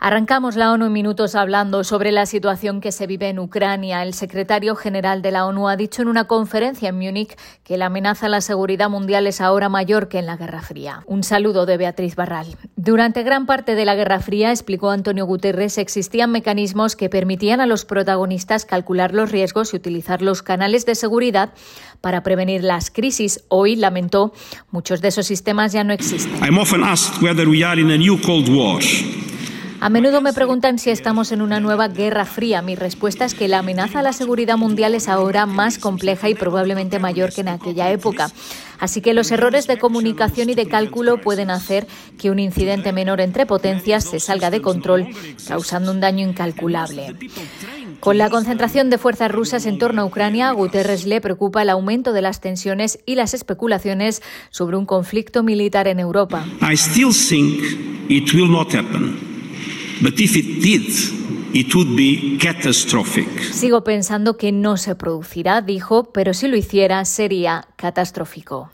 Arrancamos la ONU en minutos hablando sobre la situación que se vive en Ucrania. El secretario general de la ONU ha dicho en una conferencia en Múnich que la amenaza a la seguridad mundial es ahora mayor que en la Guerra Fría. Un saludo de Beatriz Barral. Durante gran parte de la Guerra Fría, explicó Antonio Guterres, existían mecanismos que permitían a los protagonistas calcular los riesgos y utilizar los canales de seguridad para prevenir las crisis. Hoy, lamentó, muchos de esos sistemas ya no existen. A menudo me preguntan si estamos en una nueva guerra fría. Mi respuesta es que la amenaza a la seguridad mundial es ahora más compleja y probablemente mayor que en aquella época. Así que los errores de comunicación y de cálculo pueden hacer que un incidente menor entre potencias se salga de control, causando un daño incalculable. Con la concentración de fuerzas rusas en torno a Ucrania, a Guterres le preocupa el aumento de las tensiones y las especulaciones sobre un conflicto militar en Europa. Sigo pensando que no se producirá, dijo, pero si lo hiciera sería catastrófico.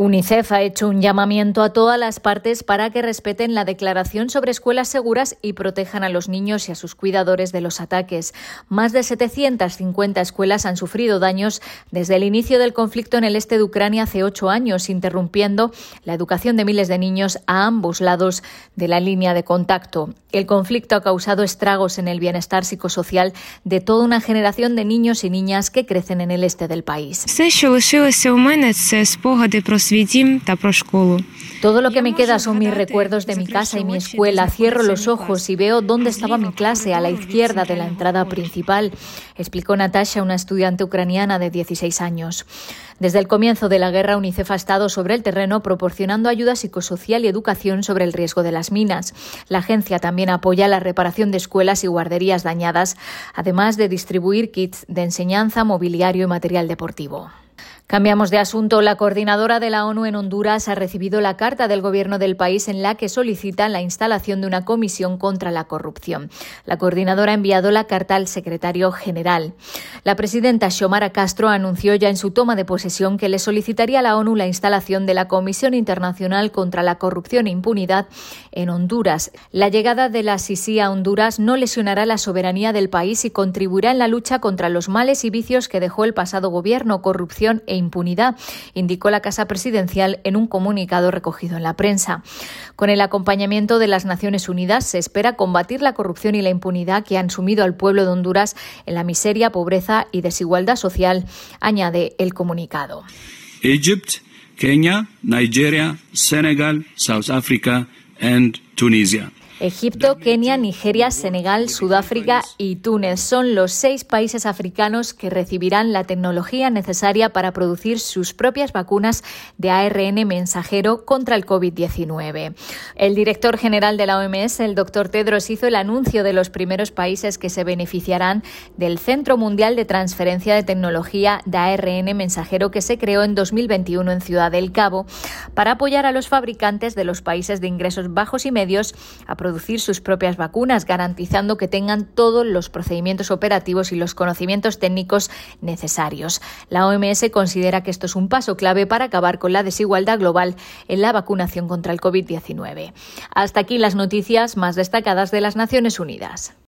UNICEF ha hecho un llamamiento a todas las partes para que respeten la Declaración sobre Escuelas Seguras y protejan a los niños y a sus cuidadores de los ataques. Más de 750 escuelas han sufrido daños desde el inicio del conflicto en el este de Ucrania hace ocho años, interrumpiendo la educación de miles de niños a ambos lados de la línea de contacto. El conflicto ha causado estragos en el bienestar psicosocial de toda una generación de niños y niñas que crecen en el este del país. Todo lo que me queda son mis recuerdos de mi casa y mi escuela. Cierro los ojos y veo dónde estaba mi clase, a la izquierda de la entrada principal, explicó Natasha, una estudiante ucraniana de 16 años. Desde el comienzo de la guerra, UNICEF ha estado sobre el terreno proporcionando ayuda psicosocial y educación sobre el riesgo de las minas. La agencia también apoya la reparación de escuelas y guarderías dañadas, además de distribuir kits de enseñanza, mobiliario y material deportivo. Cambiamos de asunto. La coordinadora de la ONU en Honduras ha recibido la carta del gobierno del país en la que solicita la instalación de una comisión contra la corrupción. La coordinadora ha enviado la carta al secretario general. La presidenta Xiomara Castro anunció ya en su toma de posesión que le solicitaría a la ONU la instalación de la Comisión Internacional contra la Corrupción e Impunidad en Honduras. La llegada de la SISI a Honduras no lesionará la soberanía del país y contribuirá en la lucha contra los males y vicios que dejó el pasado gobierno, corrupción e impunidad, indicó la Casa Presidencial en un comunicado recogido en la prensa. Con el acompañamiento de las Naciones Unidas se espera combatir la corrupción y la impunidad que han sumido al pueblo de Honduras en la miseria, pobreza y desigualdad social, añade el comunicado. Egypt, Kenia, Nigeria, Senegal, South Africa and Tunisia. Egipto, Kenia, Nigeria, Senegal, Sudáfrica y Túnez son los seis países africanos que recibirán la tecnología necesaria para producir sus propias vacunas de ARN mensajero contra el COVID-19. El director general de la OMS, el doctor Tedros, hizo el anuncio de los primeros países que se beneficiarán del Centro Mundial de Transferencia de Tecnología de ARN mensajero que se creó en 2021 en Ciudad del Cabo para apoyar a los fabricantes de los países de ingresos bajos y medios a producir sus propias vacunas, garantizando que tengan todos los procedimientos operativos y los conocimientos técnicos necesarios. La OMS considera que esto es un paso clave para acabar con la desigualdad global en la vacunación contra el COVID-19. Hasta aquí las noticias más destacadas de las Naciones Unidas.